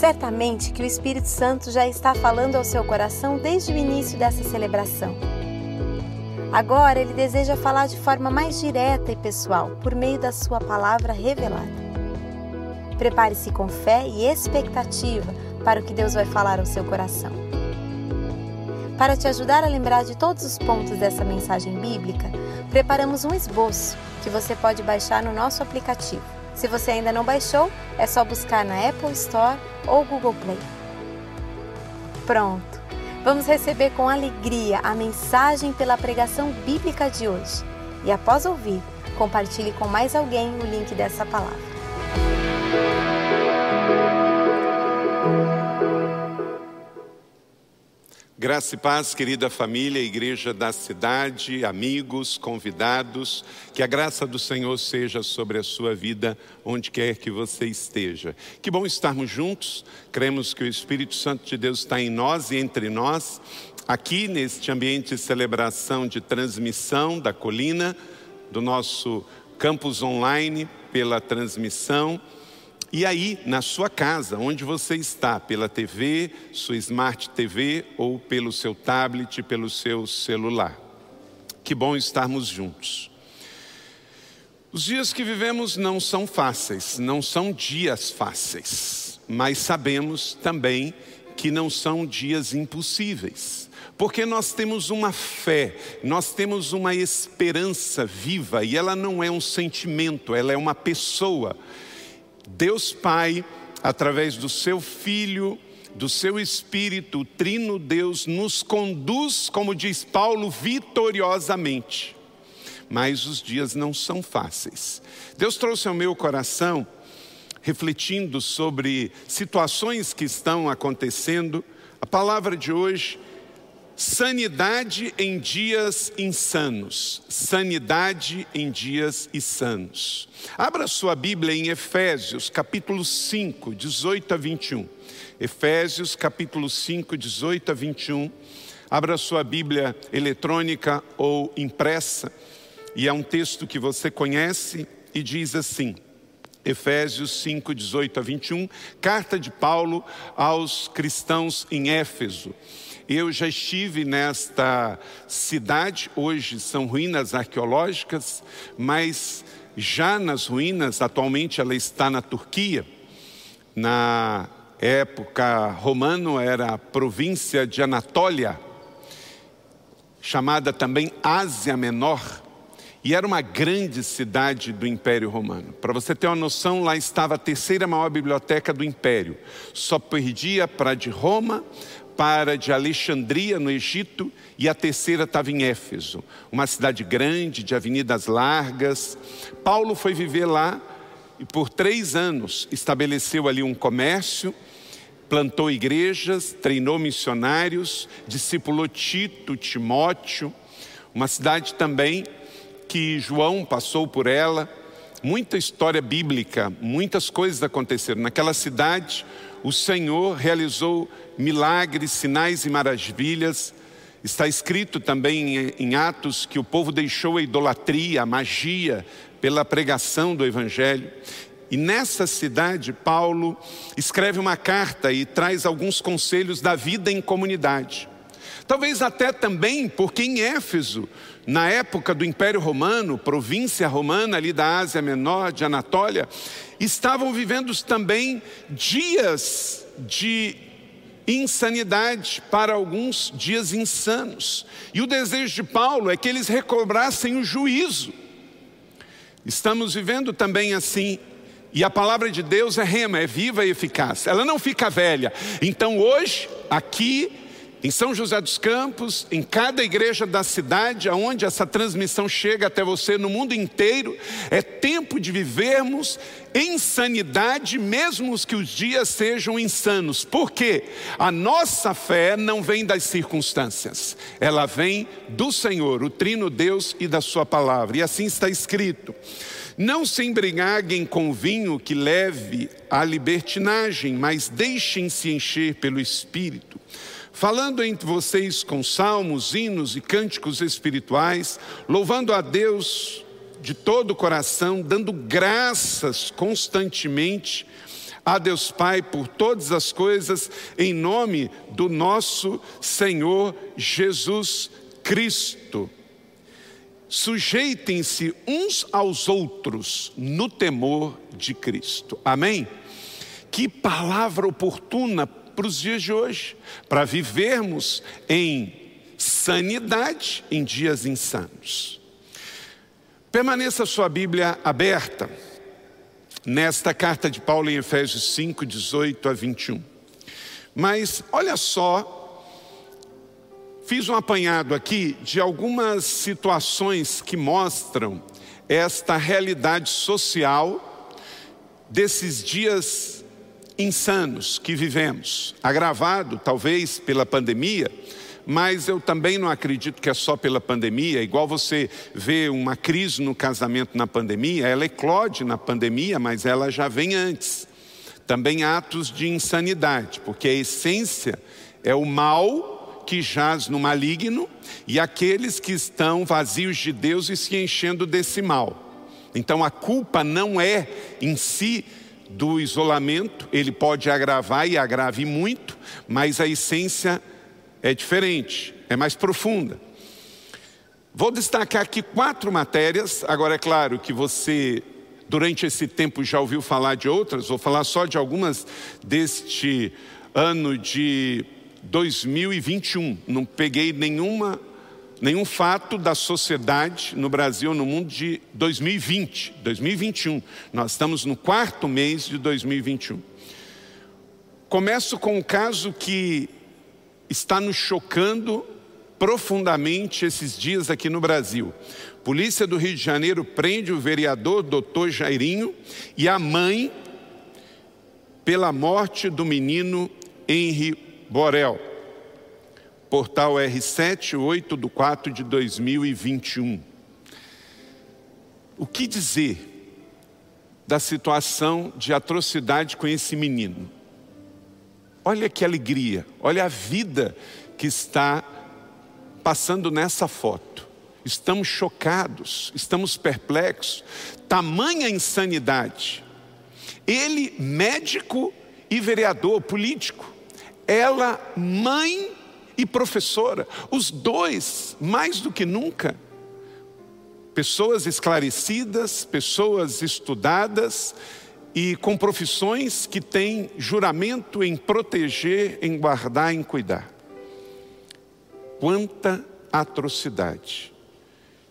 Certamente que o Espírito Santo já está falando ao seu coração desde o início dessa celebração. Agora ele deseja falar de forma mais direta e pessoal, por meio da sua palavra revelada. Prepare-se com fé e expectativa para o que Deus vai falar ao seu coração. Para te ajudar a lembrar de todos os pontos dessa mensagem bíblica, preparamos um esboço que você pode baixar no nosso aplicativo. Se você ainda não baixou, é só buscar na Apple Store ou Google Play. Pronto! Vamos receber com alegria a mensagem pela pregação bíblica de hoje. E após ouvir, compartilhe com mais alguém o link dessa palavra. Graça e paz, querida família, igreja da cidade, amigos, convidados, que a graça do Senhor seja sobre a sua vida, onde quer que você esteja. Que bom estarmos juntos, cremos que o Espírito Santo de Deus está em nós e entre nós, aqui neste ambiente de celebração de transmissão da colina, do nosso campus online, pela transmissão e aí, na sua casa, onde você está, pela TV, sua Smart TV ou pelo seu tablet, pelo seu celular. Que bom estarmos juntos. Os dias que vivemos não são fáceis, não são dias fáceis, mas sabemos também que não são dias impossíveis. Porque nós temos uma fé, nós temos uma esperança viva e ela não é um sentimento, ela é uma pessoa. Deus Pai, através do seu Filho, do seu Espírito, o Trino Deus, nos conduz, como diz Paulo, vitoriosamente. Mas os dias não são fáceis. Deus trouxe ao meu coração, refletindo sobre situações que estão acontecendo, a palavra de hoje Sanidade em dias insanos. Sanidade em dias insanos. Abra sua Bíblia em Efésios, capítulo 5, 18 a 21. Efésios, capítulo 5, 18 a 21. Abra sua Bíblia eletrônica ou impressa, e é um texto que você conhece e diz assim: Efésios 5, 18 a 21, carta de Paulo aos cristãos em Éfeso. Eu já estive nesta cidade, hoje são ruínas arqueológicas, mas já nas ruínas, atualmente ela está na Turquia. Na época romana era a província de Anatólia, chamada também Ásia Menor, e era uma grande cidade do Império Romano. Para você ter uma noção, lá estava a terceira maior biblioteca do Império. Só perdia para de Roma, para de Alexandria, no Egito, e a terceira estava em Éfeso, uma cidade grande, de avenidas largas. Paulo foi viver lá e por três anos estabeleceu ali um comércio, plantou igrejas, treinou missionários, discipulou Tito, Timóteo, uma cidade também que João passou por ela. Muita história bíblica, muitas coisas aconteceram. Naquela cidade, o Senhor realizou milagres, sinais e maravilhas. Está escrito também em Atos que o povo deixou a idolatria, a magia, pela pregação do Evangelho. E nessa cidade, Paulo escreve uma carta e traz alguns conselhos da vida em comunidade. Talvez até também porque em Éfeso, na época do Império Romano, província romana ali da Ásia Menor, de Anatólia, estavam vivendo também dias de insanidade, para alguns dias insanos. E o desejo de Paulo é que eles recobrassem o juízo. Estamos vivendo também assim. E a palavra de Deus é rema, é viva e eficaz. Ela não fica velha. Então hoje, aqui, em São José dos Campos, em cada igreja da cidade, aonde essa transmissão chega até você no mundo inteiro, é tempo de vivermos em sanidade, mesmo que os dias sejam insanos. Porque a nossa fé não vem das circunstâncias, ela vem do Senhor, o Trino Deus e da Sua palavra. E assim está escrito. Não se embriaguem com vinho que leve à libertinagem, mas deixem-se encher pelo Espírito falando entre vocês com salmos, hinos e cânticos espirituais, louvando a Deus de todo o coração, dando graças constantemente a Deus Pai por todas as coisas, em nome do nosso Senhor Jesus Cristo. Sujeitem-se uns aos outros no temor de Cristo. Amém? Que palavra oportuna para os dias de hoje, para vivermos em sanidade em dias insanos. Permaneça sua Bíblia aberta nesta carta de Paulo em Efésios 5, 18 a 21. Mas olha só Fiz um apanhado aqui de algumas situações que mostram esta realidade social desses dias insanos que vivemos, agravado talvez pela pandemia, mas eu também não acredito que é só pela pandemia, igual você vê uma crise no casamento na pandemia, ela eclode na pandemia, mas ela já vem antes. Também atos de insanidade, porque a essência é o mal que jaz no maligno e aqueles que estão vazios de Deus e se enchendo desse mal. Então a culpa não é em si do isolamento, ele pode agravar e agrave muito, mas a essência é diferente, é mais profunda. Vou destacar aqui quatro matérias, agora é claro que você durante esse tempo já ouviu falar de outras, vou falar só de algumas deste ano de 2021. Não peguei nenhuma, nenhum fato da sociedade no Brasil, no mundo de 2020, 2021. Nós estamos no quarto mês de 2021. Começo com um caso que está nos chocando profundamente esses dias aqui no Brasil. Polícia do Rio de Janeiro prende o vereador doutor Jairinho e a mãe pela morte do menino Henri Borel, portal R7, 8 de 4 de 2021. O que dizer da situação de atrocidade com esse menino? Olha que alegria, olha a vida que está passando nessa foto. Estamos chocados, estamos perplexos, tamanha insanidade. Ele, médico e vereador político, ela mãe e professora, os dois, mais do que nunca, pessoas esclarecidas, pessoas estudadas e com profissões que têm juramento em proteger, em guardar, em cuidar. Quanta atrocidade,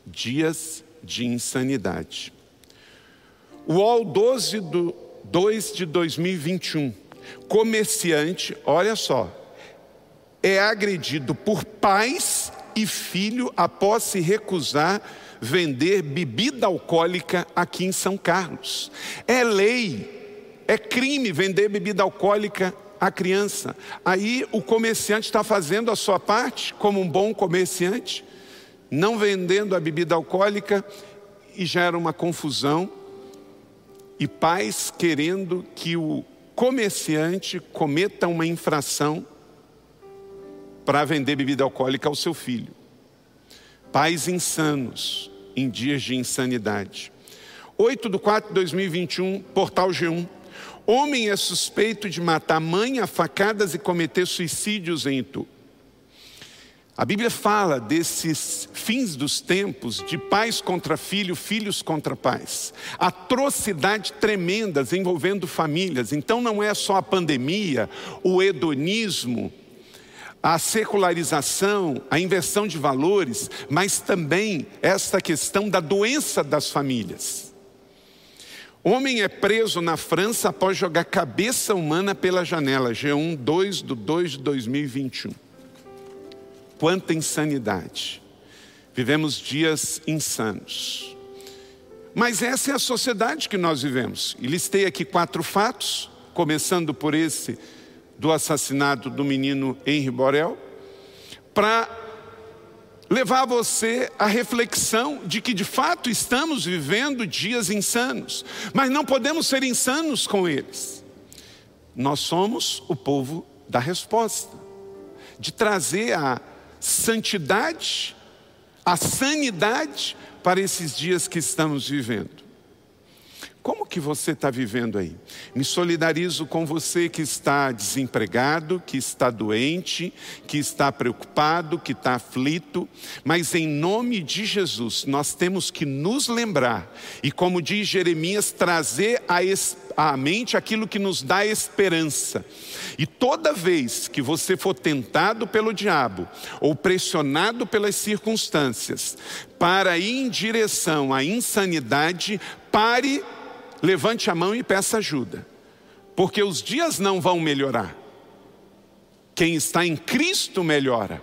dias de insanidade. O UOL 12 do 2 de 2021 comerciante, olha só, é agredido por pais e filho após se recusar vender bebida alcoólica aqui em São Carlos. É lei, é crime vender bebida alcoólica à criança. Aí o comerciante está fazendo a sua parte como um bom comerciante, não vendendo a bebida alcoólica e gera uma confusão. E pais querendo que o comerciante cometa uma infração para vender bebida alcoólica ao seu filho. Pais insanos em dias de insanidade. 8 de 4 de 2021, portal G1. Homem é suspeito de matar mãe a facadas e cometer suicídios em Itu. A Bíblia fala desses fins dos tempos, de pais contra filho, filhos contra pais. Atrocidade tremendas envolvendo famílias. Então não é só a pandemia, o hedonismo, a secularização, a inversão de valores, mas também esta questão da doença das famílias. Homem é preso na França após jogar cabeça humana pela janela. G1 2 do 2 de 2021. Quanta insanidade. Vivemos dias insanos. Mas essa é a sociedade que nós vivemos. E listei aqui quatro fatos, começando por esse do assassinato do menino Henri Borel, para levar você à reflexão de que de fato estamos vivendo dias insanos, mas não podemos ser insanos com eles. Nós somos o povo da resposta, de trazer a santidade, a sanidade para esses dias que estamos vivendo. Como que você está vivendo aí? Me solidarizo com você que está desempregado, que está doente, que está preocupado, que está aflito, mas em nome de Jesus nós temos que nos lembrar e, como diz Jeremias, trazer à mente aquilo que nos dá esperança. E toda vez que você for tentado pelo diabo ou pressionado pelas circunstâncias para ir em direção à insanidade, pare levante a mão e peça ajuda, porque os dias não vão melhorar. Quem está em Cristo melhora.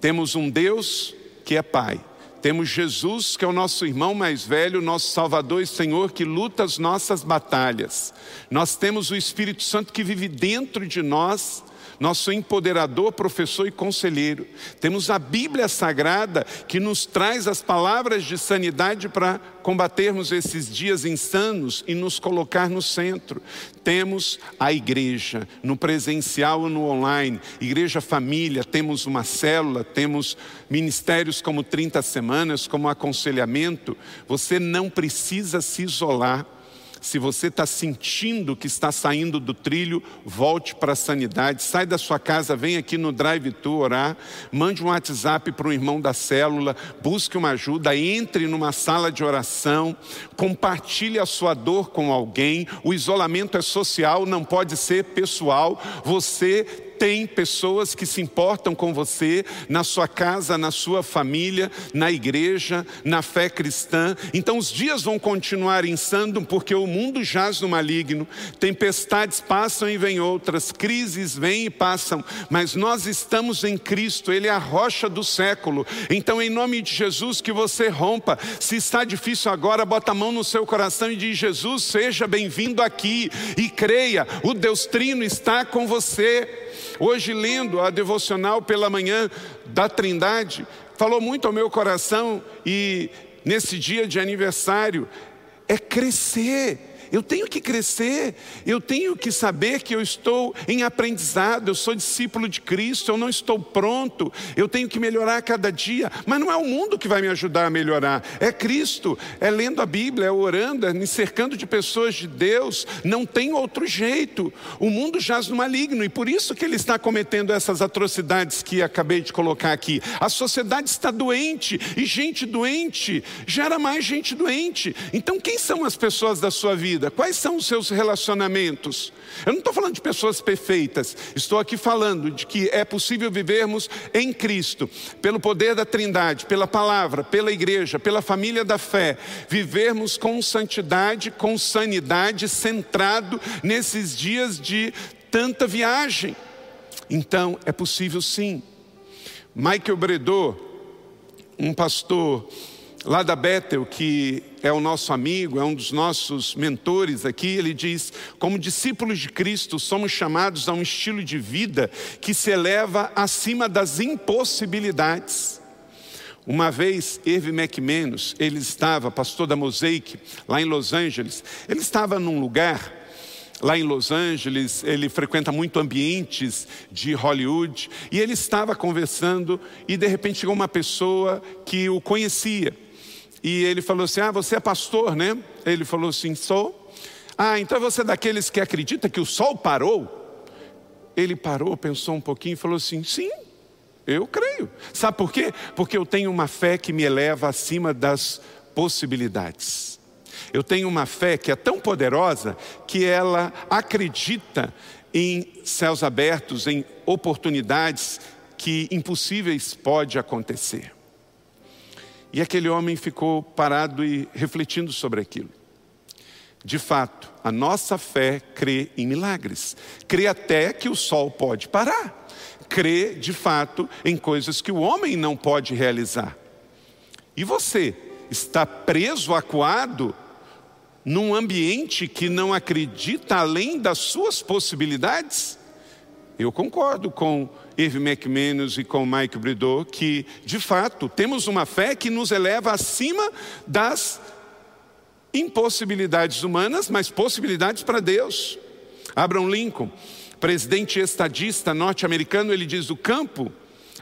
Temos um Deus que é Pai. Temos Jesus, que é o nosso irmão mais velho, nosso Salvador e Senhor, que luta as nossas batalhas. Nós temos o Espírito Santo que vive dentro de nós nosso empoderador, professor e conselheiro. Temos a Bíblia Sagrada que nos traz as palavras de sanidade para combatermos esses dias insanos e nos colocar no centro. Temos a igreja, no presencial ou no online, igreja família, temos uma célula, temos ministérios como 30 semanas, como aconselhamento. Você não precisa se isolar. Se você está sentindo que está saindo do trilho, volte para a sanidade. Sai da sua casa, vem aqui no Drive-Thru orar. Mande um WhatsApp para o irmão da célula. Busque uma ajuda. Entre numa sala de oração. Compartilhe a sua dor com alguém. O isolamento é social, não pode ser pessoal. Você tem pessoas que se importam com você na sua casa, na sua família, na igreja, na fé cristã. Então os dias vão continuar insando porque o mundo jaz no maligno. Tempestades passam e vêm outras, crises vêm e passam, mas nós estamos em Cristo, ele é a rocha do século. Então em nome de Jesus que você rompa. Se está difícil agora, bota a mão no seu coração e diz: Jesus, seja bem-vindo aqui e creia, o Deus Trino está com você. Hoje, lendo a devocional pela manhã da Trindade, falou muito ao meu coração e nesse dia de aniversário é crescer eu tenho que crescer, eu tenho que saber que eu estou em aprendizado, eu sou discípulo de Cristo, eu não estou pronto, eu tenho que melhorar a cada dia, mas não é o mundo que vai me ajudar a melhorar, é Cristo, é lendo a Bíblia, é orando, é me cercando de pessoas de Deus, não tem outro jeito. O mundo jaz no maligno e por isso que ele está cometendo essas atrocidades que acabei de colocar aqui. A sociedade está doente e gente doente gera mais gente doente. Então, quem são as pessoas da sua vida? Vida? Quais são os seus relacionamentos? Eu não estou falando de pessoas perfeitas, estou aqui falando de que é possível vivermos em Cristo, pelo poder da Trindade, pela palavra, pela igreja, pela família da fé, vivermos com santidade, com sanidade, centrado nesses dias de tanta viagem. Então, é possível sim. Michael Bredor, um pastor lá da Bethel, que é o nosso amigo, é um dos nossos mentores aqui, ele diz: como discípulos de Cristo, somos chamados a um estilo de vida que se eleva acima das impossibilidades. Uma vez, Irv McManus, ele estava, pastor da Mosaic, lá em Los Angeles, ele estava num lugar lá em Los Angeles, ele frequenta muito ambientes de Hollywood, e ele estava conversando e de repente chegou uma pessoa que o conhecia. E ele falou assim: Ah, você é pastor, né? Ele falou assim: Sou. Ah, então você é daqueles que acredita que o sol parou? Ele parou, pensou um pouquinho e falou assim: Sim, eu creio. Sabe por quê? Porque eu tenho uma fé que me eleva acima das possibilidades. Eu tenho uma fé que é tão poderosa que ela acredita em céus abertos, em oportunidades que impossíveis pode acontecer. E aquele homem ficou parado e refletindo sobre aquilo. De fato, a nossa fé crê em milagres, crê até que o sol pode parar, crê de fato em coisas que o homem não pode realizar. E você está preso, acuado, num ambiente que não acredita além das suas possibilidades? Eu concordo com Irv McManus e com Mike Bridot que, de fato, temos uma fé que nos eleva acima das impossibilidades humanas, mas possibilidades para Deus. Abraham Lincoln, presidente estadista norte-americano, ele diz: o campo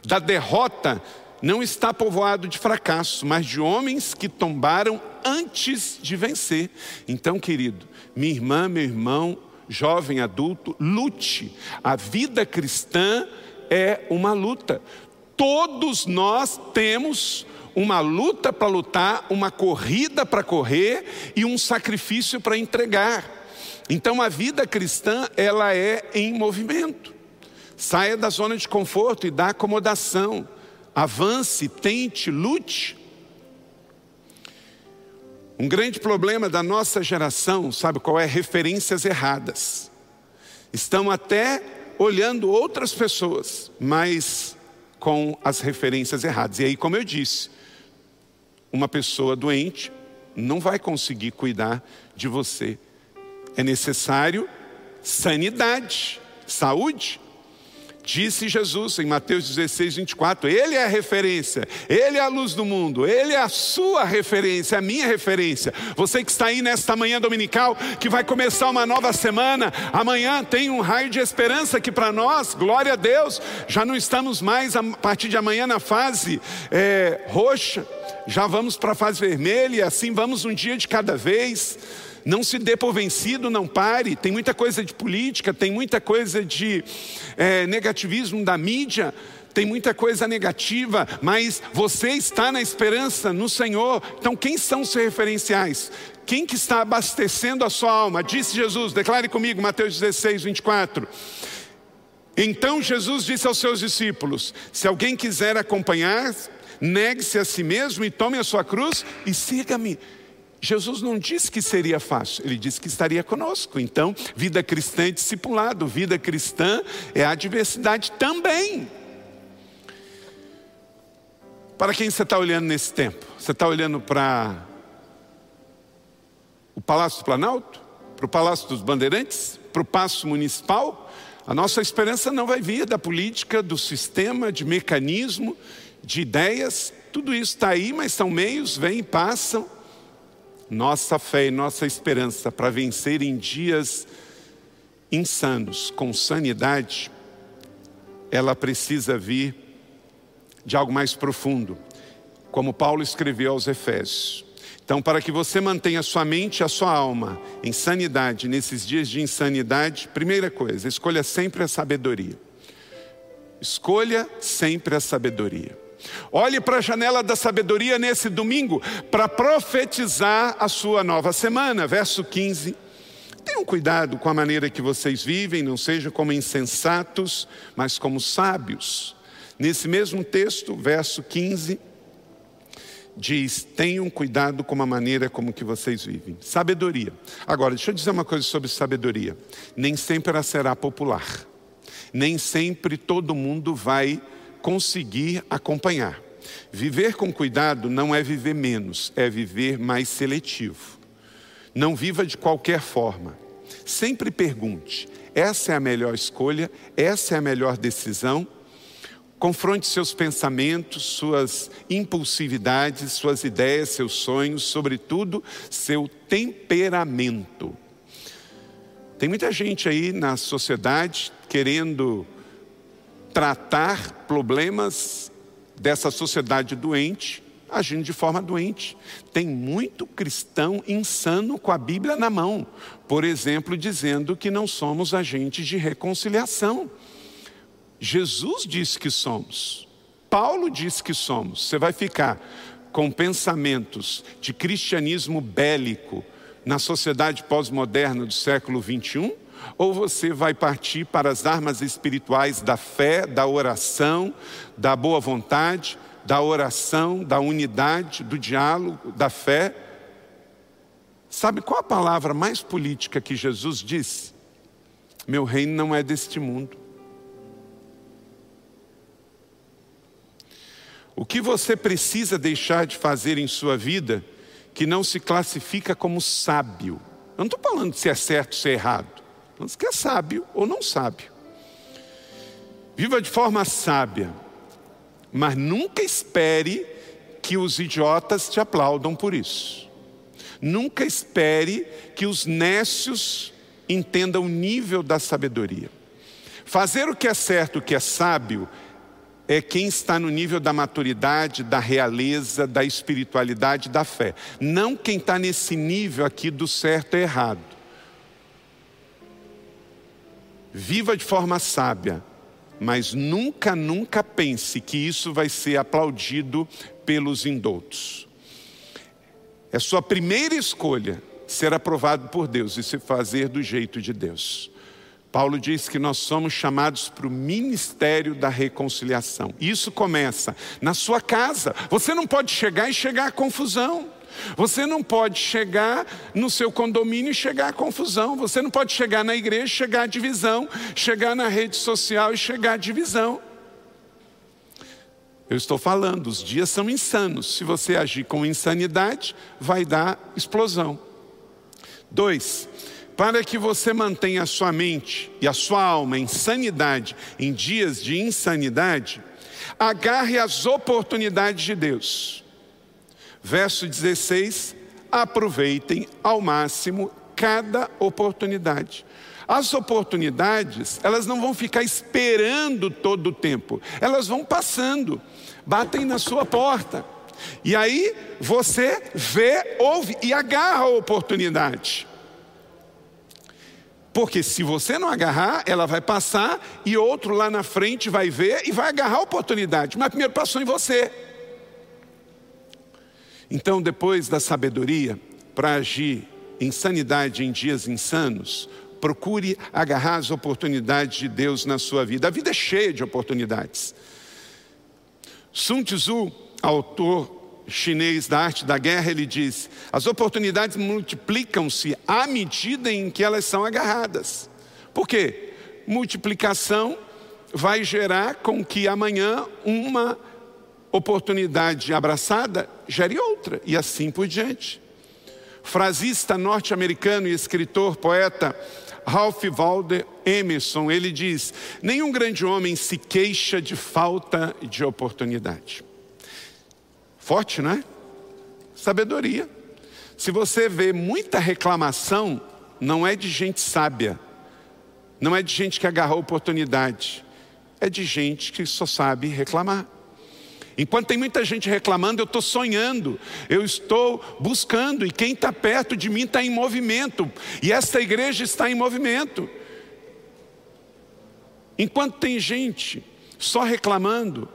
da derrota não está povoado de fracassos, mas de homens que tombaram antes de vencer. Então, querido, minha irmã, meu irmão, jovem adulto, lute. A vida cristã é uma luta. Todos nós temos uma luta para lutar, uma corrida para correr e um sacrifício para entregar. Então a vida cristã, ela é em movimento. Saia da zona de conforto e da acomodação. Avance, tente, lute. Um grande problema da nossa geração, sabe qual é? Referências erradas. Estão até olhando outras pessoas, mas com as referências erradas. E aí, como eu disse, uma pessoa doente não vai conseguir cuidar de você. É necessário sanidade, saúde. Disse Jesus em Mateus 16, 24: Ele é a referência, Ele é a luz do mundo, Ele é a sua referência, a minha referência. Você que está aí nesta manhã dominical, que vai começar uma nova semana, amanhã tem um raio de esperança que para nós, glória a Deus, já não estamos mais a partir de amanhã na fase é, roxa, já vamos para a fase vermelha, e assim vamos um dia de cada vez. Não se dê por vencido, não pare. Tem muita coisa de política, tem muita coisa de é, negativismo da mídia, tem muita coisa negativa, mas você está na esperança no Senhor. Então, quem são os seus referenciais? Quem que está abastecendo a sua alma? Disse Jesus, declare comigo, Mateus 16, 24. Então Jesus disse aos seus discípulos: Se alguém quiser acompanhar, negue-se a si mesmo e tome a sua cruz e siga-me. Jesus não disse que seria fácil, ele disse que estaria conosco. Então, vida cristã é discipulado, vida cristã é adversidade também. Para quem você está olhando nesse tempo? Você está olhando para o Palácio do Planalto? Para o Palácio dos Bandeirantes? Para o Paço Municipal? A nossa esperança não vai vir da política, do sistema, de mecanismo, de ideias. Tudo isso está aí, mas são meios, vêm e passam nossa fé e nossa esperança para vencer em dias insanos, com sanidade, ela precisa vir de algo mais profundo, como Paulo escreveu aos Efésios. Então, para que você mantenha sua mente e a sua alma em sanidade nesses dias de insanidade, primeira coisa, escolha sempre a sabedoria. Escolha sempre a sabedoria. Olhe para a janela da sabedoria nesse domingo para profetizar a sua nova semana. Verso 15. Tenham cuidado com a maneira que vocês vivem, não sejam como insensatos, mas como sábios. Nesse mesmo texto, verso 15, diz: tenham cuidado com a maneira como que vocês vivem. Sabedoria. Agora, deixa eu dizer uma coisa sobre sabedoria. Nem sempre ela será popular. Nem sempre todo mundo vai conseguir acompanhar. Viver com cuidado não é viver menos, é viver mais seletivo. Não viva de qualquer forma. Sempre pergunte: essa é a melhor escolha? Essa é a melhor decisão? Confronte seus pensamentos, suas impulsividades, suas ideias, seus sonhos, sobretudo seu temperamento. Tem muita gente aí na sociedade querendo tratar problemas dessa sociedade doente, agindo de forma doente. Tem muito cristão insano com a Bíblia na mão, por exemplo, dizendo que não somos agentes de reconciliação. Jesus disse que somos, Paulo disse que somos. Você vai ficar com pensamentos de cristianismo bélico na sociedade pós-moderna do século 21? Ou você vai partir para as armas espirituais da fé, da oração, da boa vontade, da oração, da unidade, do diálogo, da fé. Sabe qual a palavra mais política que Jesus disse? Meu reino não é deste mundo. O que você precisa deixar de fazer em sua vida que não se classifica como sábio? Eu não estou falando se é certo ou se é errado. Mas que é sábio ou não sábio. Viva de forma sábia, mas nunca espere que os idiotas te aplaudam por isso. Nunca espere que os nécios entendam o nível da sabedoria. Fazer o que é certo, o que é sábio, é quem está no nível da maturidade, da realeza, da espiritualidade, da fé. Não quem está nesse nível aqui do certo e errado. Viva de forma sábia, mas nunca, nunca pense que isso vai ser aplaudido pelos indoutos. É sua primeira escolha ser aprovado por Deus e se fazer do jeito de Deus. Paulo diz que nós somos chamados para o ministério da reconciliação. Isso começa na sua casa. Você não pode chegar e chegar à confusão. Você não pode chegar no seu condomínio e chegar à confusão. Você não pode chegar na igreja e chegar à divisão. Chegar na rede social e chegar à divisão. Eu estou falando, os dias são insanos. Se você agir com insanidade, vai dar explosão. Dois, para que você mantenha a sua mente e a sua alma em sanidade em dias de insanidade, agarre as oportunidades de Deus. Verso 16: aproveitem ao máximo cada oportunidade. As oportunidades, elas não vão ficar esperando todo o tempo, elas vão passando, batem na sua porta. E aí você vê, ouve e agarra a oportunidade. Porque se você não agarrar, ela vai passar e outro lá na frente vai ver e vai agarrar a oportunidade. Mas primeiro passou em você. Então, depois da sabedoria para agir em sanidade em dias insanos, procure agarrar as oportunidades de Deus na sua vida. A vida é cheia de oportunidades. Sun Tzu, autor chinês da arte da guerra, ele diz: as oportunidades multiplicam-se à medida em que elas são agarradas. Por quê? Multiplicação vai gerar com que amanhã uma oportunidade abraçada gere outra, e assim por diante. Frasista norte-americano e escritor, poeta Ralph Waldo Emerson, ele diz: nenhum grande homem se queixa de falta de oportunidade. Forte, não é? Sabedoria. Se você vê muita reclamação, não é de gente sábia, não é de gente que agarrou oportunidade, é de gente que só sabe reclamar. Enquanto tem muita gente reclamando, eu estou sonhando, eu estou buscando, e quem está perto de mim está em movimento, e esta igreja está em movimento. Enquanto tem gente só reclamando,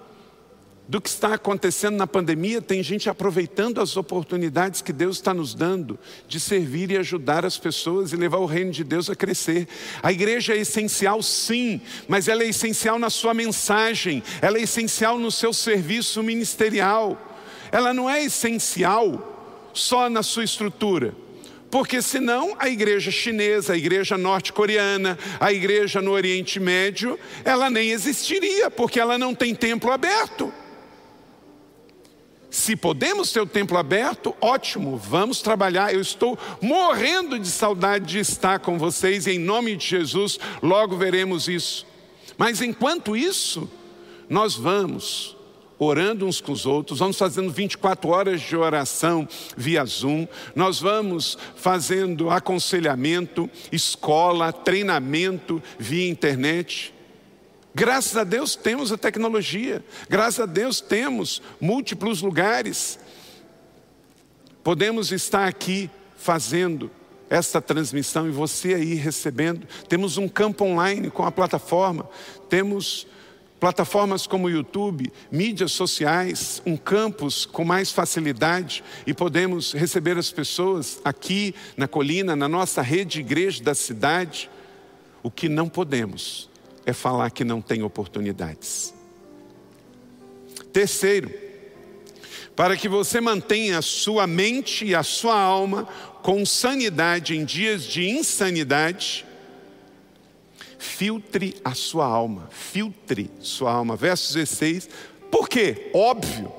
do que está acontecendo na pandemia, tem gente aproveitando as oportunidades que Deus está nos dando de servir e ajudar as pessoas e levar o reino de Deus a crescer. A igreja é essencial, sim, mas ela é essencial na sua mensagem, ela é essencial no seu serviço ministerial, ela não é essencial só na sua estrutura. Porque senão a igreja chinesa, a igreja norte-coreana, a igreja no Oriente Médio, ela nem existiria, porque ela não tem templo aberto. Se podemos ter o templo aberto, ótimo, vamos trabalhar. Eu estou morrendo de saudade de estar com vocês em nome de Jesus, logo veremos isso. Mas enquanto isso, nós vamos orando uns com os outros, vamos fazendo 24 horas de oração via Zoom, nós vamos fazendo aconselhamento, escola, treinamento via internet. Graças a Deus temos a tecnologia, graças a Deus temos múltiplos lugares. Podemos estar aqui fazendo esta transmissão e você aí recebendo. Temos um campo online com a plataforma, temos plataformas como YouTube, mídias sociais, um campus com mais facilidade e podemos receber as pessoas aqui na colina, na nossa rede de igreja da cidade. O que não podemos é falar que não tem oportunidades. Terceiro, para que você mantenha a sua mente e a sua alma com sanidade em dias de insanidade, filtre a sua alma, filtre sua alma. Verso 16, por quê? Óbvio,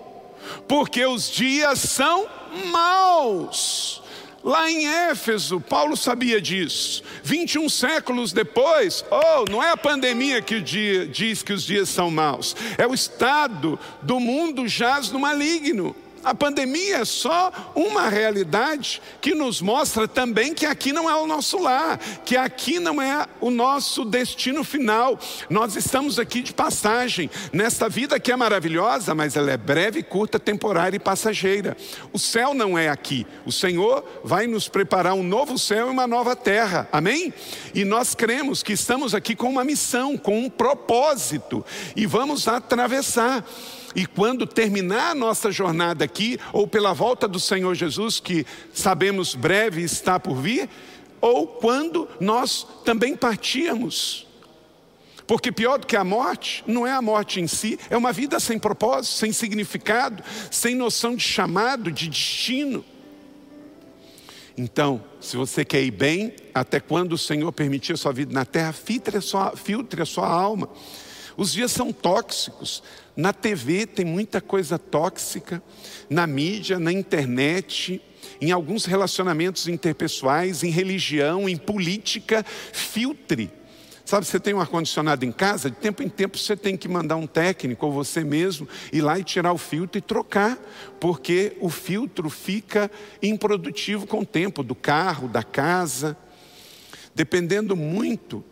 porque os dias são maus. Lá em Éfeso, Paulo sabia disso. 21 séculos depois, oh, não é a pandemia que diz que os dias são maus, é o estado do mundo jaz no maligno. A pandemia é só uma realidade que nos mostra também que aqui não é o nosso lar, que aqui não é o nosso destino final. Nós estamos aqui de passagem nesta vida que é maravilhosa, mas ela é breve, curta, temporária e passageira. O céu não é aqui. O Senhor vai nos preparar um novo céu e uma nova terra. Amém? E nós cremos que estamos aqui com uma missão, com um propósito e vamos atravessar. E quando terminar a nossa jornada aqui, ou pela volta do Senhor Jesus, que sabemos breve está por vir, ou quando nós também partirmos. Porque pior do que a morte, não é a morte em si, é uma vida sem propósito, sem significado, sem noção de chamado, de destino. Então, se você quer ir bem, até quando o Senhor permitir a sua vida na terra, filtre a sua, filtre a sua alma. Os dias são tóxicos. Na TV tem muita coisa tóxica, na mídia, na internet, em alguns relacionamentos interpessoais, em religião, em política. Filtre. Sabe, você tem um ar-condicionado em casa, de tempo em tempo você tem que mandar um técnico ou você mesmo ir lá e tirar o filtro e trocar, porque o filtro fica improdutivo com o tempo do carro, da casa. Dependendo muito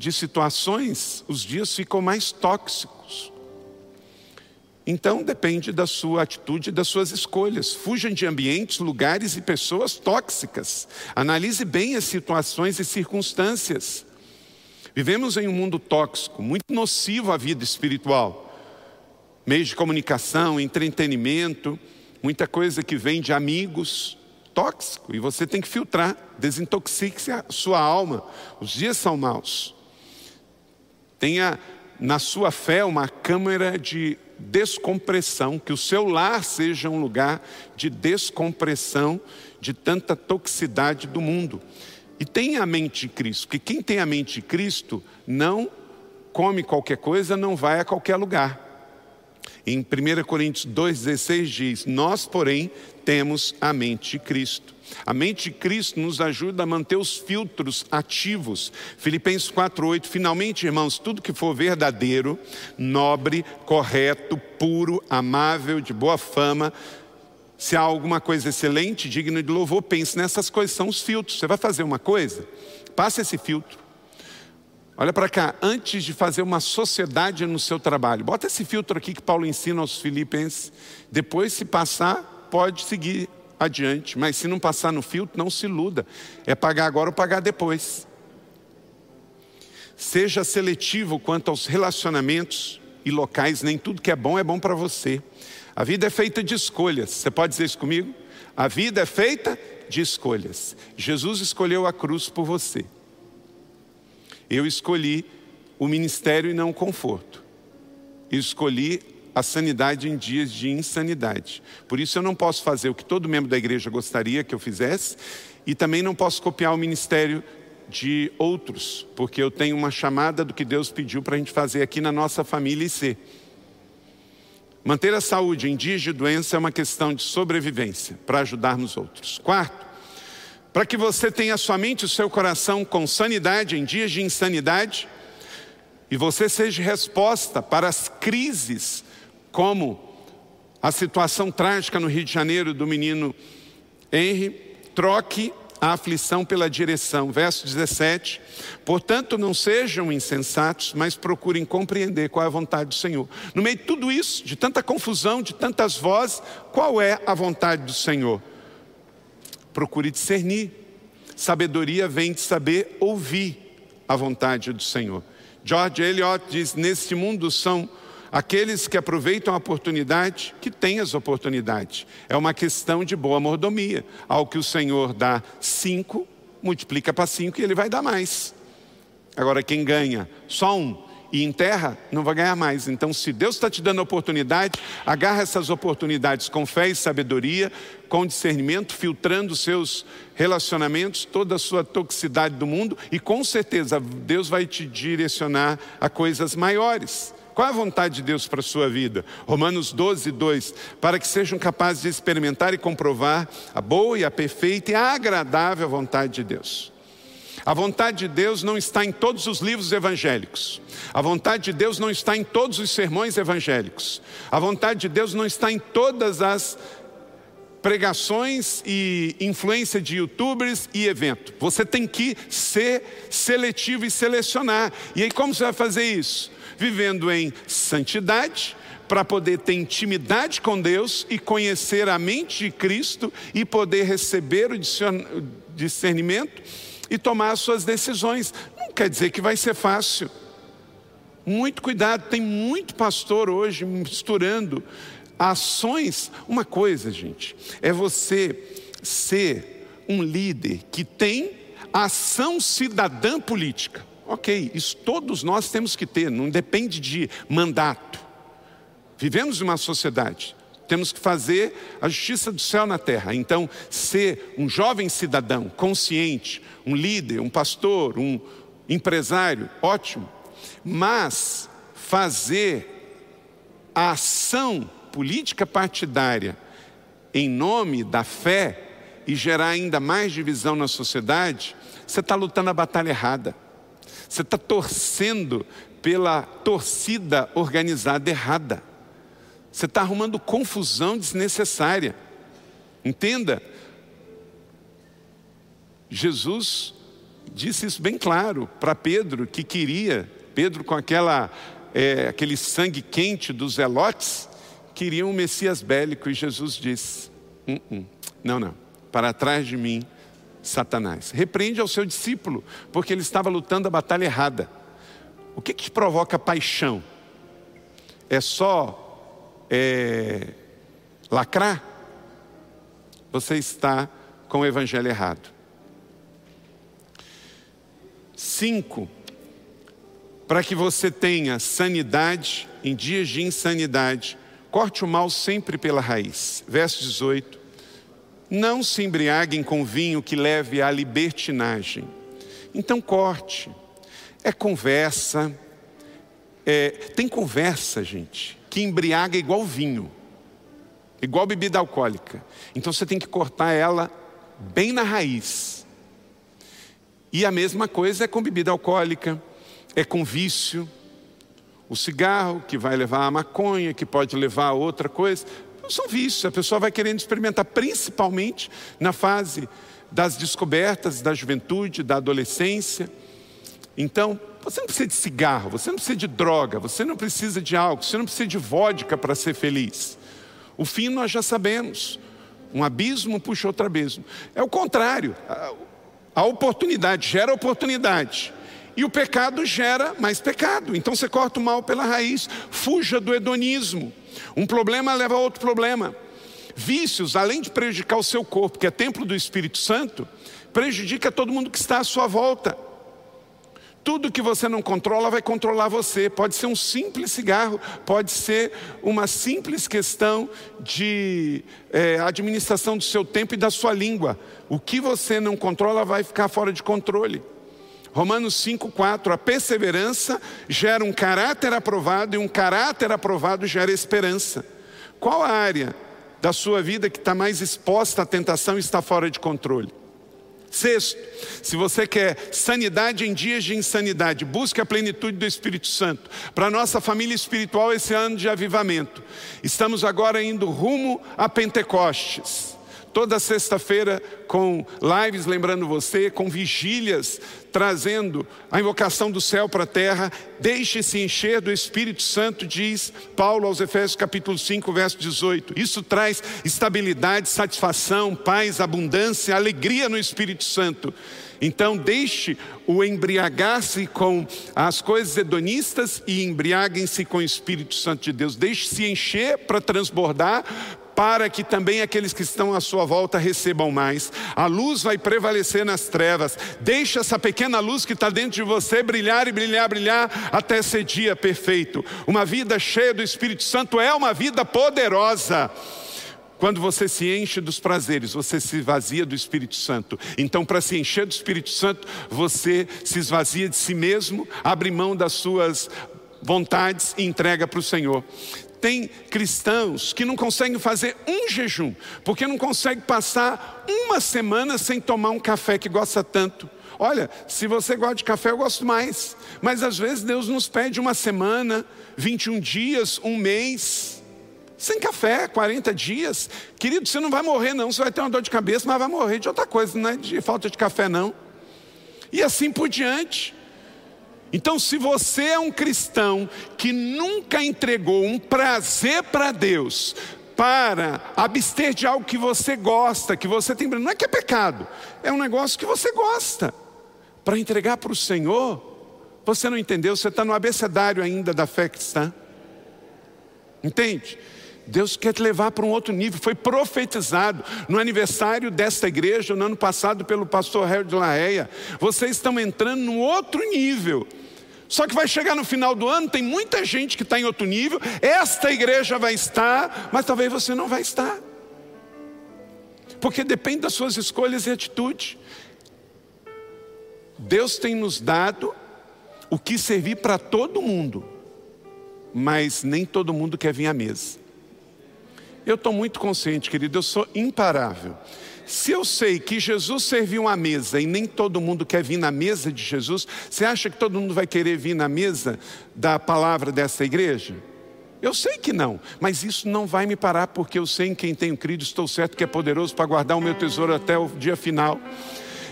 de situações, os dias ficam mais tóxicos. Então depende da sua atitude e das suas escolhas. Fujam de ambientes, lugares e pessoas tóxicas. Analise bem as situações e circunstâncias. Vivemos em um mundo tóxico, muito nocivo à vida espiritual. Meios de comunicação, entretenimento, muita coisa que vem de amigos, tóxico. E você tem que filtrar, desintoxique a sua alma. Os dias são maus. Tenha na sua fé uma câmara de descompressão, que o seu lar seja um lugar de descompressão de tanta toxicidade do mundo. E tenha a mente de Cristo, que quem tem a mente de Cristo não come qualquer coisa, não vai a qualquer lugar. Em 1 Coríntios 2,16 diz: Nós, porém, temos a mente de Cristo. A mente de Cristo nos ajuda a manter os filtros ativos. Filipenses 4:8, finalmente, irmãos, tudo que for verdadeiro, nobre, correto, puro, amável, de boa fama, se há alguma coisa excelente, digna de louvor, pense nessas coisas, são os filtros. Você vai fazer uma coisa, passe esse filtro. Olha para cá, antes de fazer uma sociedade no seu trabalho, bota esse filtro aqui que Paulo ensina aos filipenses. Depois, se passar, pode seguir adiante, mas se não passar no filtro, não se iluda. É pagar agora ou pagar depois. Seja seletivo quanto aos relacionamentos e locais, nem tudo que é bom é bom para você. A vida é feita de escolhas. Você pode dizer isso comigo? A vida é feita de escolhas. Jesus escolheu a cruz por você. Eu escolhi o ministério e não o conforto. Eu escolhi a sanidade em dias de insanidade. Por isso eu não posso fazer o que todo membro da igreja gostaria que eu fizesse e também não posso copiar o ministério de outros, porque eu tenho uma chamada do que Deus pediu para a gente fazer aqui na nossa família e ser. Manter a saúde em dias de doença é uma questão de sobrevivência para ajudarmos outros. Quarto, para que você tenha sua mente e o seu coração com sanidade em dias de insanidade e você seja resposta para as crises como a situação trágica no Rio de Janeiro do menino Henry, troque a aflição pela direção. Verso 17: Portanto, não sejam insensatos, mas procurem compreender qual é a vontade do Senhor. No meio de tudo isso, de tanta confusão, de tantas vozes, qual é a vontade do Senhor? Procure discernir. Sabedoria vem de saber ouvir a vontade do Senhor. George Eliot diz: Neste mundo são Aqueles que aproveitam a oportunidade, que têm as oportunidades. É uma questão de boa mordomia. Ao que o Senhor dá cinco, multiplica para cinco e ele vai dar mais. Agora, quem ganha só um e enterra, não vai ganhar mais. Então, se Deus está te dando oportunidade, agarra essas oportunidades com fé e sabedoria, com discernimento, filtrando seus relacionamentos, toda a sua toxicidade do mundo, e com certeza Deus vai te direcionar a coisas maiores. Qual é a vontade de Deus para a sua vida? Romanos 12, 2. Para que sejam capazes de experimentar e comprovar a boa e a perfeita e a agradável vontade de Deus. A vontade de Deus não está em todos os livros evangélicos. A vontade de Deus não está em todos os sermões evangélicos. A vontade de Deus não está em todas as pregações e influência de youtubers e evento. Você tem que ser seletivo e selecionar. E aí como você vai fazer isso? Vivendo em santidade, para poder ter intimidade com Deus e conhecer a mente de Cristo e poder receber o discernimento e tomar as suas decisões. Não quer dizer que vai ser fácil. Muito cuidado, tem muito pastor hoje misturando ações. Uma coisa, gente, é você ser um líder que tem ação cidadã política. Ok, isso todos nós temos que ter, não depende de mandato. Vivemos em uma sociedade, temos que fazer a justiça do céu na terra. Então, ser um jovem cidadão consciente, um líder, um pastor, um empresário, ótimo. Mas fazer a ação política partidária em nome da fé e gerar ainda mais divisão na sociedade, você está lutando a batalha errada. Você está torcendo pela torcida organizada errada. Você está arrumando confusão desnecessária. Entenda, Jesus disse isso bem claro para Pedro, que queria, Pedro com aquela, é, aquele sangue quente dos zelotes, queria um Messias bélico, e Jesus disse: hum, hum, Não, não, para trás de mim, Satanás. Repreende ao seu discípulo, porque ele estava lutando a batalha errada. O que, que provoca paixão? É só é, lacrar? Você está com o evangelho errado. Cinco, para que você tenha sanidade em dias de insanidade, corte o mal sempre pela raiz. Verso 18: Não se embriaguem com vinho que leve à libertinagem. Então corte. É conversa. É, tem conversa, gente, que embriaga igual vinho, igual bebida alcoólica. Então você tem que cortar ela bem na raiz. E a mesma coisa é com bebida alcoólica, é com vício. O cigarro, que vai levar a maconha, que pode levar a outra coisa, são vícios. A pessoa vai querendo experimentar, principalmente na fase das descobertas, da juventude, da adolescência. Então, você não precisa de cigarro, você não precisa de droga, você não precisa de álcool, você não precisa de vodka para ser feliz. O fim nós já sabemos. Um abismo puxa outro abismo. É o contrário. A oportunidade gera oportunidade. E o pecado gera mais pecado. Então você corta o mal pela raiz. Fuja do hedonismo. Um problema leva a outro problema. Vícios, além de prejudicar o seu corpo, que é templo do Espírito Santo, prejudica todo mundo que está à sua volta. Tudo que você não controla vai controlar você. Pode ser um simples cigarro, pode ser uma simples questão de é, administração do seu tempo e da sua língua. O que você não controla vai ficar fora de controle. Romanos 5,4: a perseverança gera um caráter aprovado e um caráter aprovado gera esperança. Qual a área da sua vida que está mais exposta à tentação e está fora de controle? Sexto, se você quer sanidade em dias de insanidade, busque a plenitude do Espírito Santo. Para nossa família espiritual, esse ano de avivamento. Estamos agora indo rumo a Pentecostes. Toda sexta-feira com lives lembrando você, com vigílias trazendo a invocação do céu para a terra, deixe-se encher do Espírito Santo, diz Paulo aos Efésios capítulo 5, verso 18. Isso traz estabilidade, satisfação, paz, abundância, alegria no Espírito Santo. Então deixe o embriagar-se com as coisas hedonistas e embriaguem-se com o Espírito Santo de Deus. Deixe-se encher para transbordar, para que também aqueles que estão à sua volta recebam mais. A luz vai prevalecer nas trevas. Deixa essa pequena luz que está dentro de você brilhar e brilhar, brilhar até ser dia perfeito. Uma vida cheia do Espírito Santo é uma vida poderosa. Quando você se enche dos prazeres, você se esvazia do Espírito Santo. Então, para se encher do Espírito Santo, você se esvazia de si mesmo, abre mão das suas vontades e entrega para o Senhor. Tem cristãos que não conseguem fazer um jejum, porque não conseguem passar uma semana sem tomar um café que gosta tanto, Olha, se você gosta de café, eu gosto mais. Mas às vezes Deus nos pede uma semana, 21 dias, um mês, sem café, 40 dias. Querido, você não vai morrer, não. Você vai ter uma dor de cabeça, mas vai morrer de outra coisa, não é de falta de café, não. E assim por diante. Então, se você é um cristão que nunca entregou um prazer para Deus, para abster de algo que você gosta, que você tem, não é que é pecado, é um negócio que você gosta, para entregar para o Senhor, você não entendeu, você está no abecedário ainda da fé cristã. Entende? Deus quer te levar para um outro nível. Foi profetizado no aniversário desta igreja, no ano passado, pelo pastor Harry de Laéia. Vocês estão entrando num outro nível. Só que vai chegar no final do ano, tem muita gente que está em outro nível, esta igreja vai estar, mas talvez você não vai estar. Porque depende das suas escolhas e atitudes. Deus tem nos dado o que servir para todo mundo, mas nem todo mundo quer vir à mesa. Eu estou muito consciente, querido, eu sou imparável. Se eu sei que Jesus serviu uma mesa e nem todo mundo quer vir na mesa de Jesus, você acha que todo mundo vai querer vir na mesa da palavra dessa igreja? Eu sei que não, mas isso não vai me parar, porque eu sei em quem tenho crido, estou certo que é poderoso para guardar o meu tesouro até o dia final.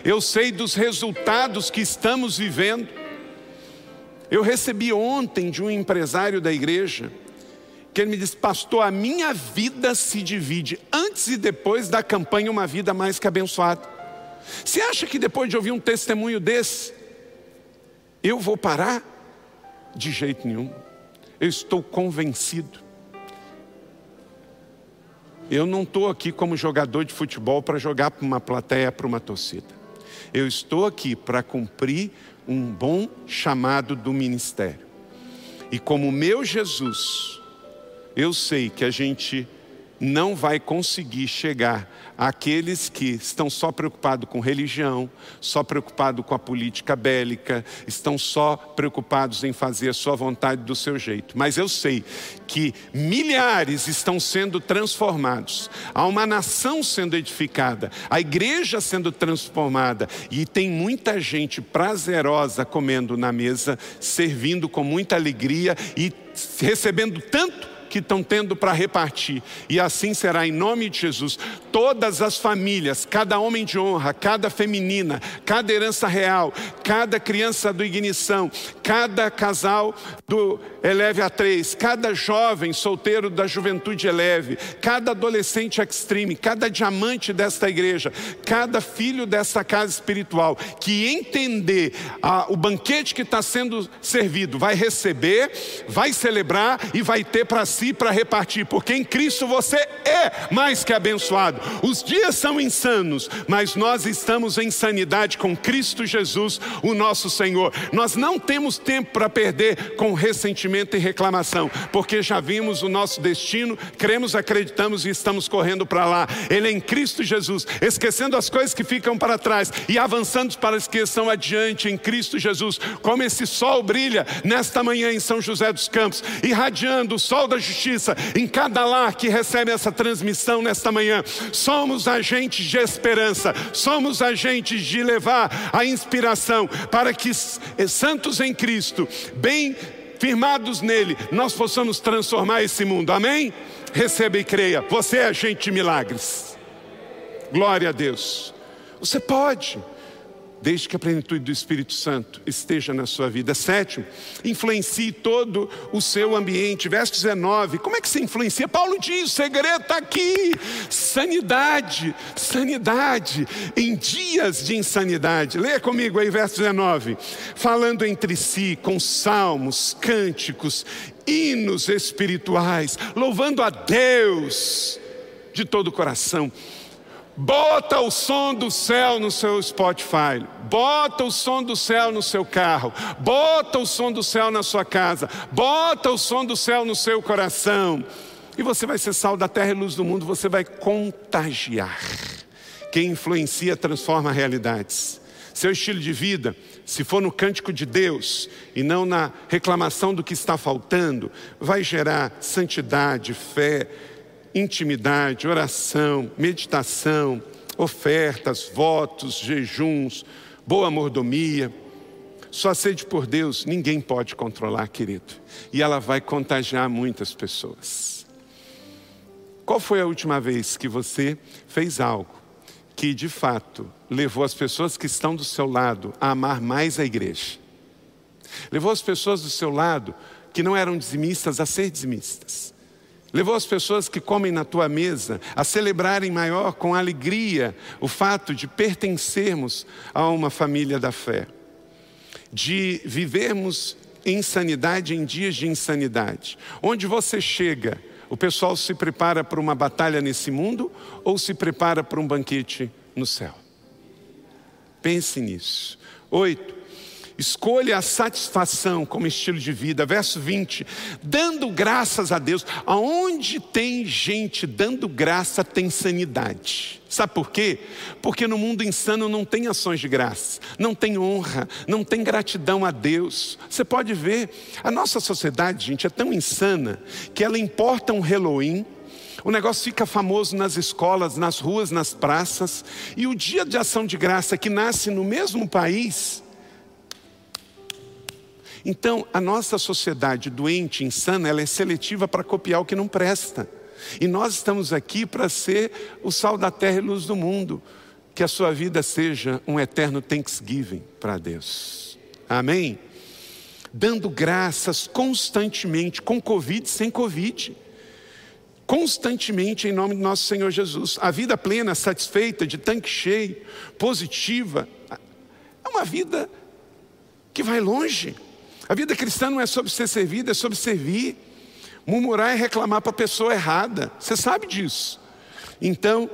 Eu sei dos resultados que estamos vivendo. Eu recebi ontem de um empresário da igreja que ele me disse, pastor, a minha vida se divide antes e depois da campanha Uma Vida Mais que Abençoada. Você acha que depois de ouvir um testemunho desse, eu vou parar? De jeito nenhum. Eu estou convencido. Eu não estou aqui como jogador de futebol para jogar para uma plateia, para uma torcida. Eu estou aqui para cumprir um bom chamado do ministério. E como meu Jesus eu sei que a gente não vai conseguir chegar àqueles que estão só preocupados com religião, só preocupados com a política bélica, estão só preocupados em fazer a sua vontade do seu jeito. Mas eu sei que milhares estão sendo transformados, há uma nação sendo edificada, a igreja sendo transformada e tem muita gente prazerosa comendo na mesa, servindo com muita alegria e recebendo tanto que estão tendo para repartir. E assim será em nome de Jesus. Todas as famílias, cada homem de honra, cada feminina, cada herança real, cada criança do ignição, cada casal do Eleve a três, cada jovem solteiro da juventude eleve, cada adolescente extreme, cada diamante desta igreja, cada filho dessa casa espiritual, que entender o banquete que está sendo servido, vai receber, vai celebrar e vai ter para si para repartir, porque em Cristo você é mais que abençoado. Os dias são insanos, mas nós estamos em sanidade com Cristo Jesus, o nosso Senhor. Nós não temos tempo para perder com ressentimento e reclamação, porque já vimos o nosso destino, cremos, acreditamos e estamos correndo para lá. Ele é em Cristo Jesus, esquecendo as coisas que ficam para trás e avançando para as que estão adiante em Cristo Jesus, como esse sol brilha nesta manhã em São José dos Campos, irradiando o sol da justiça em cada lar que recebe essa transmissão nesta manhã. Somos agentes de esperança, somos agentes de levar a inspiração para que santos em Cristo, bem firmados nele, nós possamos transformar esse mundo. Amém? Receba e creia. Você é agente de milagres. Glória a Deus. Você pode desde que a plenitude do Espírito Santo esteja na sua vida. Sétimo, influencie todo o seu ambiente. Verso 19, como é que se influencia? Paulo diz: o segredo está aqui. Sanidade, sanidade em dias de insanidade. Leia comigo aí, verso 19. Falando entre si com salmos, cânticos, hinos espirituais, louvando a Deus de todo o coração Bota o som do céu no seu Spotify. Bota o som do céu no seu carro. Bota o som do céu na sua casa. Bota o som do céu no seu coração. E você vai ser sal da terra e luz do mundo. Você vai contagiar. Quem influencia transforma realidades. Seu estilo de vida, se for no cântico de Deus e não na reclamação do que está faltando, vai gerar santidade, fé, intimidade, oração, meditação, ofertas, votos, jejuns, boa mordomia, sua sede por Deus, ninguém pode controlar, querido. E ela vai contagiar muitas pessoas. Qual foi a última vez que você fez algo que de fato levou as pessoas que estão do seu lado a amar mais a igreja? Levou as pessoas do seu lado que não eram dizimistas a ser dizimistas. Levou as pessoas que comem na tua mesa a celebrarem maior com alegria o fato de pertencermos a uma família da fé de vivermos insanidade em dias de insanidade. Onde você chega, o pessoal se prepara para uma batalha nesse mundo ou se prepara para um banquete no céu? Pense nisso. Oito, Escolha a satisfação como estilo de vida. Verso 20. Dando graças a Deus. Aonde tem gente dando graça, tem sanidade. Sabe por quê? Porque no mundo insano não tem ações de graça, não tem honra, não tem gratidão a Deus. Você pode ver, a nossa sociedade, gente, é tão insana que ela importa um Halloween. O negócio fica famoso nas escolas, nas ruas, nas praças, e o dia de ação de graça que nasce no mesmo país, então, a nossa sociedade doente, insana, ela é seletiva para copiar o que não presta. E nós estamos aqui para ser o sal da terra e luz do mundo. Que a sua vida seja um eterno thanksgiving para Deus. Amém? Dando graças constantemente, com Covid, sem Covid. Constantemente em nome do nosso Senhor Jesus. A vida plena, satisfeita, de tanque cheio, positiva, é uma vida que vai longe. A vida cristã não é sobre ser servido, é sobre servir. Murmurar é reclamar para a pessoa errada. Você sabe disso. Então,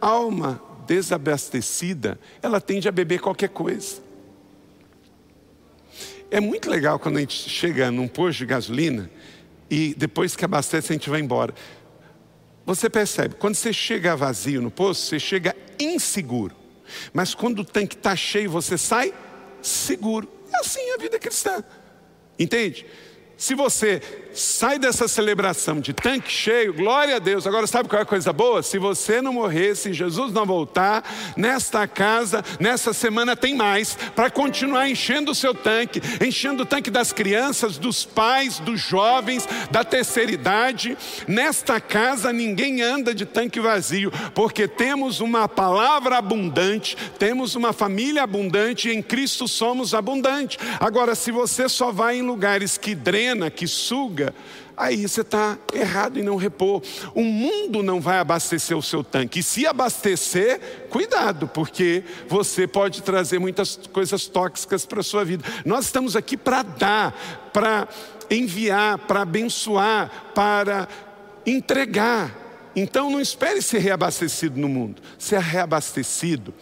alma desabastecida, ela tende a beber qualquer coisa. É muito legal quando a gente chega num posto de gasolina e depois que abastece a gente vai embora. Você percebe, quando você chega vazio no posto, você chega inseguro. Mas quando o tanque está cheio, você sai seguro. É assim a vida cristã. Entende? Se você sai dessa celebração de tanque cheio, glória a Deus. Agora, sabe qual é a coisa boa? Se você não morrer, se Jesus não voltar, nesta casa, nessa semana tem mais, para continuar enchendo o seu tanque, enchendo o tanque das crianças, dos pais, dos jovens, da terceira idade. Nesta casa ninguém anda de tanque vazio, porque temos uma palavra abundante, temos uma família abundante e em Cristo somos abundantes. Agora, se você só vai em lugares que drena, que suga, aí você está errado em não repor. O mundo não vai abastecer o seu tanque. E se abastecer, cuidado, porque você pode trazer muitas coisas tóxicas para a sua vida. Nós estamos aqui para dar, para enviar, para abençoar, para entregar. Então não espere ser reabastecido no mundo, ser reabastecido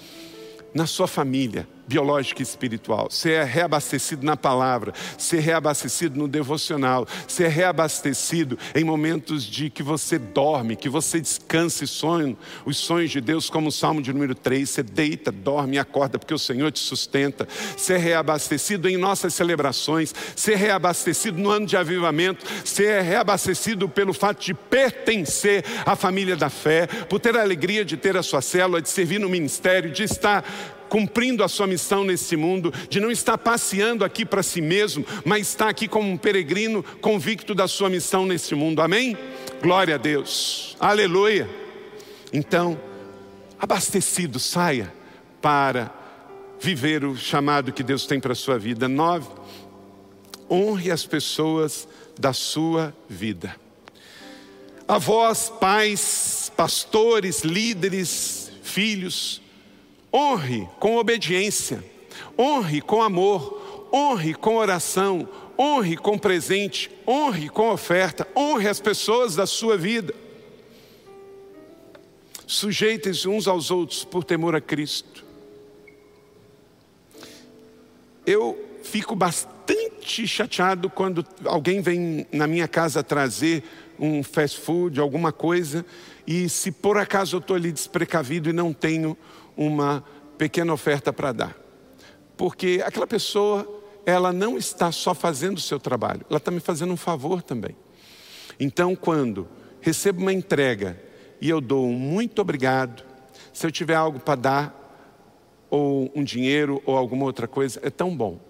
na sua família biológica e espiritual, ser reabastecido na palavra, ser reabastecido no devocional, ser reabastecido em momentos de que você dorme, que você descansa e sonha os sonhos de Deus, como o Salmo de número 3, você deita, dorme e acorda, porque o Senhor te sustenta, ser reabastecido em nossas celebrações, ser reabastecido no ano de avivamento, ser reabastecido pelo fato de pertencer à família da fé, por ter a alegria de ter a sua célula, de servir no ministério, de estar cumprindo a sua missão nesse mundo, de não estar passeando aqui para si mesmo, mas estar aqui como um peregrino convicto da sua missão nesse mundo. Amém? Glória a Deus. Aleluia. Então, abastecido, saia para viver o chamado que Deus tem para a sua vida. Nove, honre as pessoas da sua vida. Avós, pais, pastores, líderes, filhos, Honre com obediência, honre com amor, honre com oração, honre com presente, honre com oferta, honre as pessoas da sua vida. Sujeitem-se uns aos outros por temor a Cristo. Eu fico bastante chateado quando alguém vem na minha casa trazer um fast food, alguma coisa, e se por acaso eu estou ali desprecavido e não tenho uma pequena oferta para dar. Porque aquela pessoa, ela não está só fazendo o seu trabalho, ela está me fazendo um favor também. Então, quando recebo uma entrega e eu dou um muito obrigado, se eu tiver algo para dar, ou um dinheiro ou alguma outra coisa, é tão bom.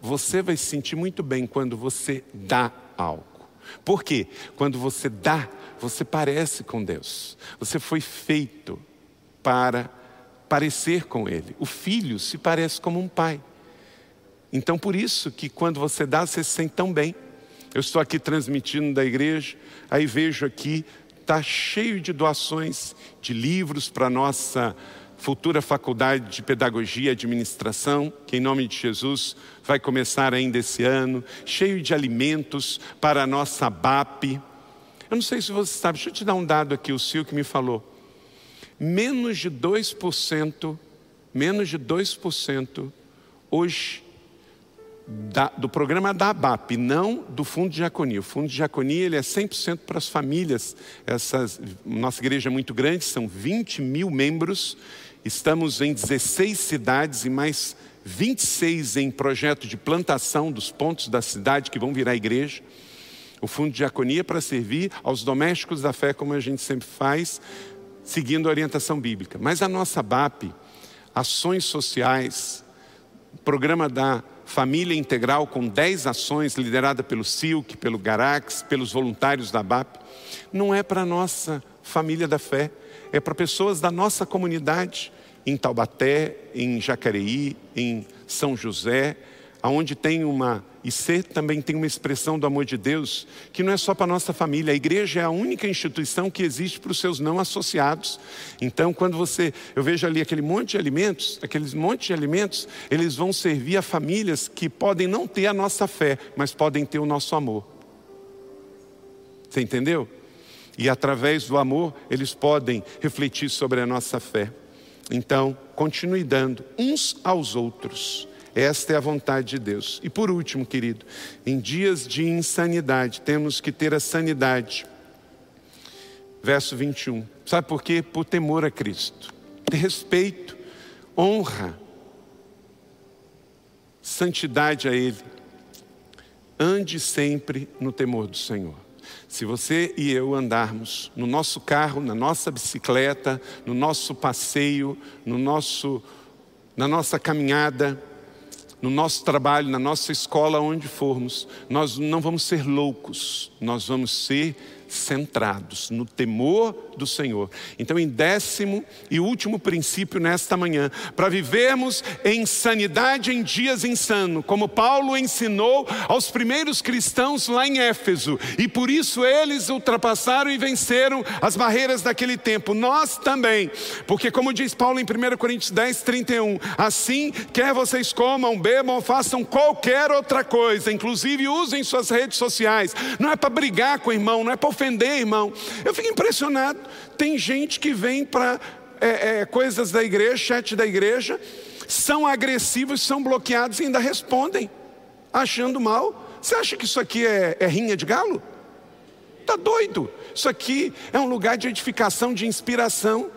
Você vai se sentir muito bem quando você dá algo. Por quê? Quando você dá, você parece com Deus. Você foi feito para parecer com Ele. O filho se parece como um pai. Então, por isso que quando você dá, você se sente tão bem. Eu estou aqui transmitindo da igreja, aí vejo aqui, está cheio de doações de livros para nossa futura faculdade de pedagogia e administração, que em nome de Jesus vai começar ainda esse ano, cheio de alimentos para a nossa BAP. Eu não sei se você sabe, deixa eu te dar um dado aqui, o Sil que me falou. Menos de 2%, menos de 2% hoje da, do programa da ABAP, não do Fundo de Diaconia. O Fundo de Diaconia ele é 100% para as famílias. Essas, nossa igreja é muito grande, são 20 mil membros. Estamos em 16 cidades e mais 26 em projeto de plantação dos pontos da cidade que vão virar igreja. O Fundo de Diaconia é para servir aos domésticos da fé, como a gente sempre faz, seguindo a orientação bíblica. Mas a nossa BAP, ações sociais, programa da Família Integral com 10 ações, liderada pelo SILC, pelo Garax, pelos voluntários da BAP, não é para a nossa família da fé, é para pessoas da nossa comunidade, em Taubaté, em Jacareí, em São José, aonde tem uma e ser também tem uma expressão do amor de Deus que não é só para a nossa família. A igreja é a única instituição que existe para os seus não associados. Então, quando você, eu vejo ali aquele monte de alimentos, aqueles monte de alimentos, eles vão servir a famílias que podem não ter a nossa fé, mas podem ter o nosso amor. Você entendeu? E através do amor, eles podem refletir sobre a nossa fé. Então, continue dando uns aos outros esta é a vontade de Deus. E por último, querido, em dias de insanidade, temos que ter a sanidade. Verso 21. Sabe por quê? Por temor a Cristo. Respeito, honra, santidade a Ele. Ande sempre no temor do Senhor. Se você e eu andarmos no nosso carro, na nossa bicicleta, no nosso passeio, no nosso, na nossa caminhada, no nosso trabalho, na nossa escola, onde formos, nós não vamos ser loucos, nós vamos ser centrados no temor do Senhor. Então, em décimo e último princípio nesta manhã, para vivermos em sanidade em dias insanos, como Paulo ensinou aos primeiros cristãos lá em Éfeso, e por isso eles ultrapassaram e venceram as barreiras daquele tempo. Nós também, porque, como diz Paulo em 1 Coríntios 10, 31, assim, quer vocês comam, bebam façam qualquer outra coisa, inclusive usem suas redes sociais, não é para brigar com o irmão, não é para ofender, irmão. Eu fico impressionado. Tem gente que vem para é, é, coisas da igreja, chat da igreja, são agressivos, são bloqueados e ainda respondem, achando mal. Você acha que isso aqui é, é rinha de galo? Está doido. Isso aqui é um lugar de edificação, de inspiração.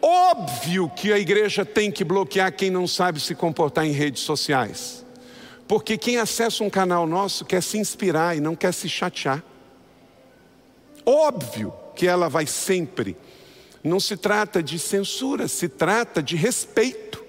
Óbvio que a igreja tem que bloquear quem não sabe se comportar em redes sociais. Porque quem acessa um canal nosso quer se inspirar e não quer se chatear. Óbvio que ela vai sempre. Não se trata de censura, se trata de respeito.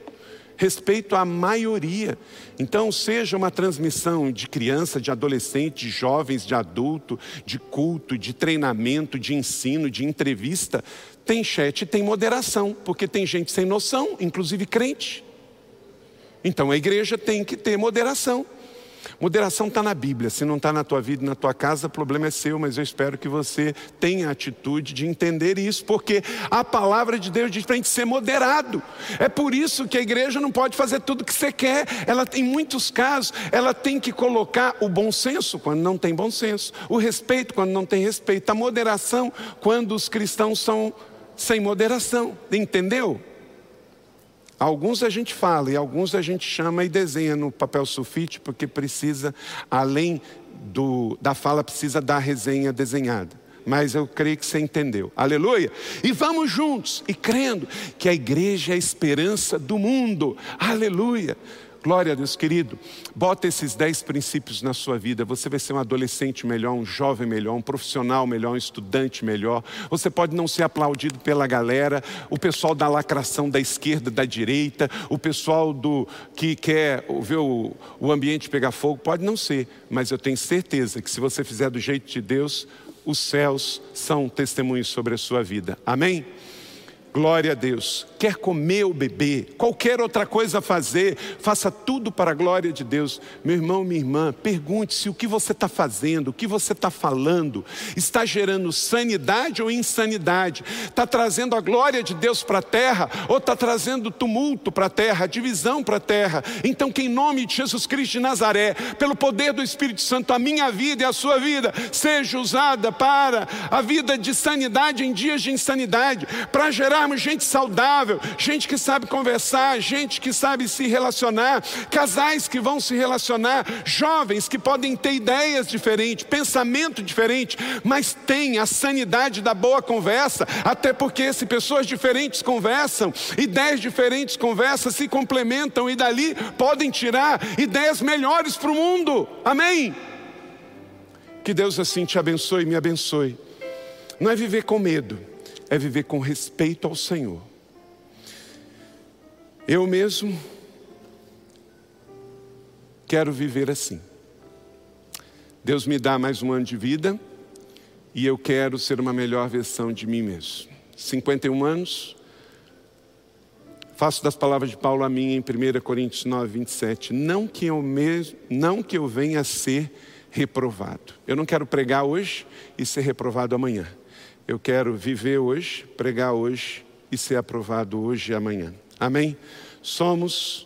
Respeito à maioria. Então, seja uma transmissão de criança, de adolescente, de jovens, de adulto, de culto, de treinamento, de ensino, de entrevista, tem chat tem moderação, porque tem gente sem noção, inclusive crente. Então a igreja tem que ter moderação. Moderação está na Bíblia, se não está na tua vida, na tua casa, o problema é seu, mas eu espero que você tenha a atitude de entender isso, porque a palavra de Deus diz para a gente ser moderado. É por isso que a igreja não pode fazer tudo o que você quer. Ela, em muitos casos, ela tem que colocar o bom senso quando não tem bom senso, o respeito quando não tem respeito, a moderação quando os cristãos são sem moderação. Entendeu? Alguns a gente fala e alguns a gente chama e desenha no papel sulfite, porque precisa, além do, da fala, precisa da resenha desenhada. Mas eu creio que você entendeu. Aleluia. E vamos juntos e crendo que a igreja é a esperança do mundo. Aleluia. Glória a Deus, querido. Bota esses dez princípios na sua vida. Você vai ser um adolescente melhor, um jovem melhor, um profissional melhor, um estudante melhor. Você pode não ser aplaudido pela galera, o pessoal da lacração da esquerda, da direita, o pessoal do que quer ver o, o ambiente pegar fogo, pode não ser, mas eu tenho certeza que se você fizer do jeito de Deus, os céus são testemunhos sobre a sua vida. Amém? Glória a Deus. Quer comer ou beber, qualquer outra coisa fazer, faça tudo para a glória de Deus. Meu irmão, minha irmã, pergunte se o que você está fazendo, o que você está falando, está gerando sanidade ou insanidade, está trazendo a glória de Deus para a terra ou está trazendo tumulto para a terra, divisão para a terra. Então, que em nome de Jesus Cristo de Nazaré, pelo poder do Espírito Santo, a minha vida e a sua vida seja usada para a vida de sanidade em dias de insanidade, para gerar gente saudável, gente que sabe conversar, gente que sabe se relacionar, casais que vão se relacionar, jovens que podem ter ideias diferentes, pensamento diferente, mas tem a sanidade da boa conversa, até porque se pessoas diferentes conversam, ideias diferentes conversam, se complementam e dali podem tirar ideias melhores para o mundo. Amém? Que Deus assim te abençoe e me abençoe. Não é viver com medo é viver com respeito ao Senhor. Eu mesmo quero viver assim. Deus me dá mais um ano de vida e eu quero ser uma melhor versão de mim mesmo. 51 anos, faço das palavras de Paulo a mim em 1 Coríntios 9, 27. Não que eu, mesmo, não que eu venha a ser reprovado. Eu não quero pregar hoje e ser reprovado amanhã. Eu quero viver hoje, pregar hoje e ser aprovado hoje e amanhã. Amém? Somos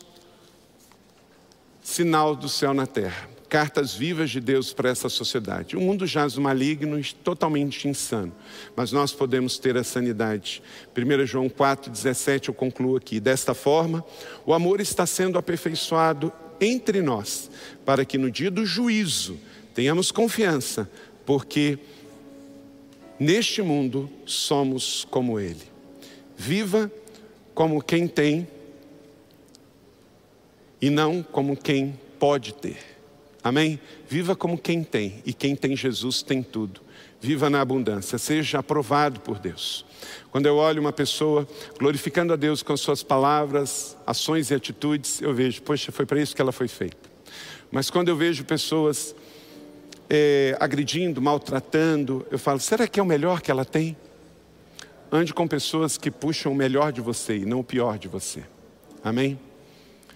sinal do céu na terra, cartas vivas de Deus para essa sociedade. O mundo jaz no maligno, totalmente insano, mas nós podemos ter a sanidade. 1 João 4,17 eu concluo aqui. Desta forma, o amor está sendo aperfeiçoado entre nós, para que no dia do juízo tenhamos confiança, porque Neste mundo somos como Ele. Viva como quem tem e não como quem pode ter. Amém? Viva como quem tem e quem tem Jesus tem tudo. Viva na abundância, seja aprovado por Deus. Quando eu olho uma pessoa glorificando a Deus com suas palavras, ações e atitudes, eu vejo, poxa, foi para isso que ela foi feita. Mas quando eu vejo pessoas é, agredindo, maltratando, eu falo: será que é o melhor que ela tem? Ande com pessoas que puxam o melhor de você e não o pior de você. Amém?